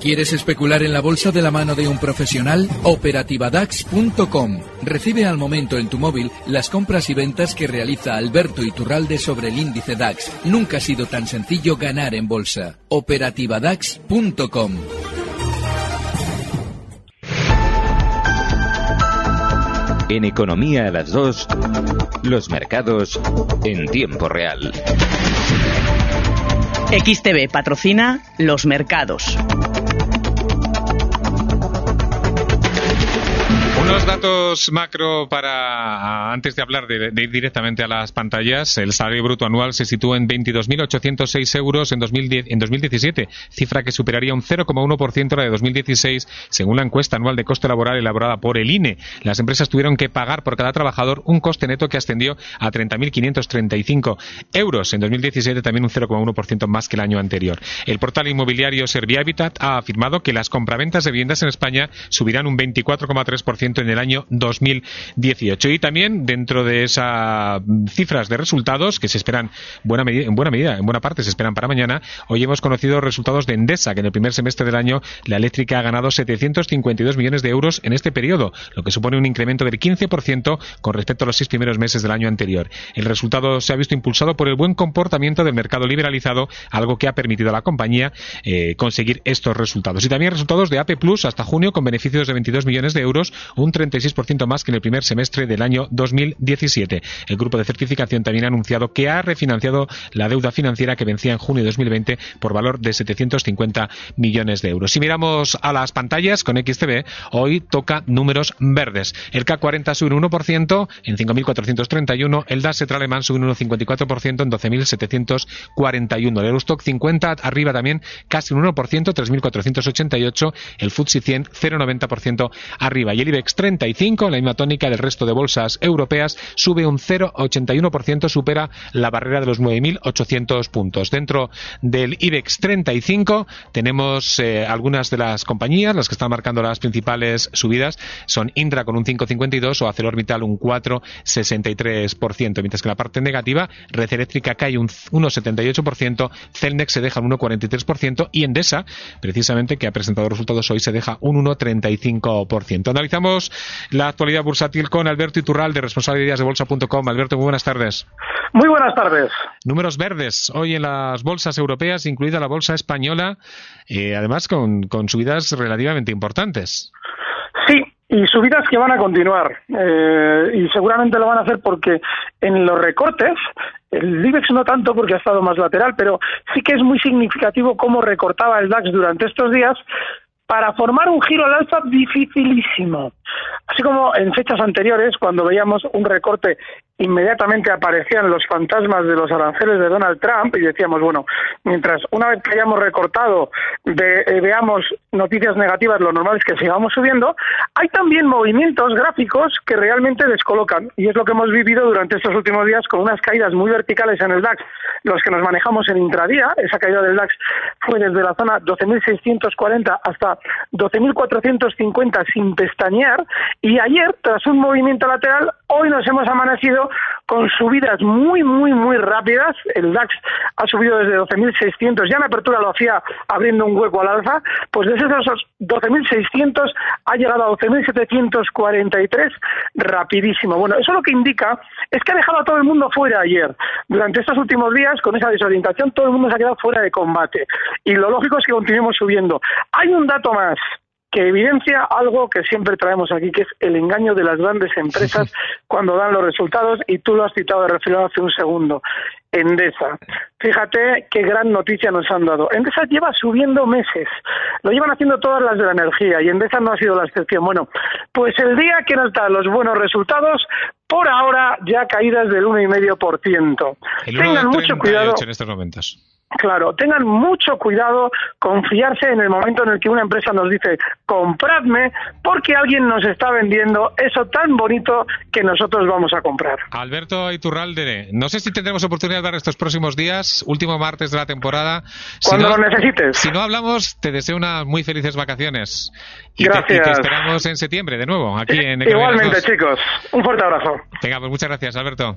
¿Quieres especular en la bolsa de la mano de un profesional? Operativadax.com. Recibe al momento en tu móvil las compras y ventas que realiza Alberto Iturralde sobre el índice DAX. Nunca ha sido tan sencillo ganar en bolsa. Operativadax.com. En Economía a las 2, los mercados en tiempo real. XTB patrocina los mercados. Datos macro para, antes de hablar de, ir directamente a las pantallas, el salario bruto anual se sitúa en 22.806 euros en, 2010, en 2017, cifra que superaría un 0,1% la de 2016, según la encuesta anual de coste laboral elaborada por el INE. Las empresas tuvieron que pagar por cada trabajador un coste neto que ascendió a 30.535 euros. En 2017 también un 0,1% más que el año anterior. El portal inmobiliario Servihabitat ha afirmado que las compraventas de viviendas en España subirán un 24,3% en el año 2018. Y también dentro de esas cifras de resultados que se esperan buena en buena medida, en buena parte se esperan para mañana, hoy hemos conocido resultados de Endesa, que en el primer semestre del año la eléctrica ha ganado 752 millones de euros en este periodo, lo que supone un incremento del 15% con respecto a los seis primeros meses del año anterior. El resultado se ha visto impulsado por el buen comportamiento del mercado liberalizado, algo que ha permitido a la compañía eh, conseguir estos resultados. Y también resultados de AP Plus hasta junio con beneficios de 22 millones de euros, un 36% más que en el primer semestre del año 2017. El grupo de certificación también ha anunciado que ha refinanciado la deuda financiera que vencía en junio de 2020 por valor de 750 millones de euros. Si miramos a las pantallas con XTB, hoy toca números verdes. El K40 sube un 1% en 5.431, el DAS alemán sube un 1,54% en 12.741, el Eurostock 50 arriba también casi un 1%, 3.488, el FTSE 100 0,90% arriba y el IBEX 35, en la misma tónica del resto de bolsas europeas, sube un 0,81%, supera la barrera de los 9.800 puntos. Dentro del IBEX 35 tenemos eh, algunas de las compañías, las que están marcando las principales subidas, son Indra con un 5,52 o ArcelorMittal un 4,63%, mientras que la parte negativa, Red Eléctrica cae un 1,78%, Celnex se deja un 1,43% y Endesa, precisamente que ha presentado resultados hoy, se deja un 1,35%. Analizamos la actualidad bursátil con Alberto Iturral de responsabilidades Alberto, muy buenas tardes. Muy buenas tardes. Números verdes hoy en las bolsas europeas, incluida la bolsa española, eh, además con, subidas relativamente importantes. Sí, y subidas que van a continuar. Eh, y seguramente lo van a hacer porque en los recortes, el IBEX no tanto porque ha estado más lateral, pero sí que es muy significativo cómo recortaba el DAX durante estos días para formar un giro al alza dificilísimo. Así como en fechas anteriores, cuando veíamos un recorte, inmediatamente aparecían los fantasmas de los aranceles de Donald Trump y decíamos, bueno, mientras una vez que hayamos recortado eh, veamos noticias negativas, lo normal es que sigamos subiendo, hay también movimientos gráficos que realmente descolocan y es lo que hemos vivido durante estos últimos días con unas caídas muy verticales en el DAX, los que nos manejamos en intradía, esa caída del DAX fue desde la zona 12.640 hasta 12.450 sin pestañear y ayer, tras un movimiento lateral, hoy nos hemos amanecido con subidas muy, muy, muy rápidas. El DAX ha subido desde 12.600, ya en apertura lo hacía abriendo un hueco al alza, pues desde esos 12.600 ha llegado a 12.743 rapidísimo. Bueno, eso lo que indica es que ha dejado a todo el mundo fuera ayer. Durante estos últimos días, con esa desorientación, todo el mundo se ha quedado fuera de combate. Y lo lógico es que continuemos subiendo. Hay un dato más que evidencia algo que siempre traemos aquí, que es el engaño de las grandes empresas cuando dan los resultados, y tú lo has citado de referido hace un segundo. Endesa. Fíjate qué gran noticia nos han dado. Endesa lleva subiendo meses. Lo llevan haciendo todas las de la energía y Endesa no ha sido la excepción. Bueno, pues el día que nos dan los buenos resultados, por ahora ya caídas del 1,5%. Tengan mucho cuidado. en estos momentos. Claro, tengan mucho cuidado, confiarse en el momento en el que una empresa nos dice compradme porque alguien nos está vendiendo eso tan bonito que nosotros vamos a comprar. Alberto Iturralde, no sé si tendremos oportunidad de ver estos próximos días, último martes de la temporada. Cuando lo necesites. Si no hablamos, te deseo unas muy felices vacaciones. Y Gracias. Te, esperamos en septiembre de nuevo, aquí en Igualmente, chicos. Un fuerte abrazo. Venga, pues muchas gracias, Alberto.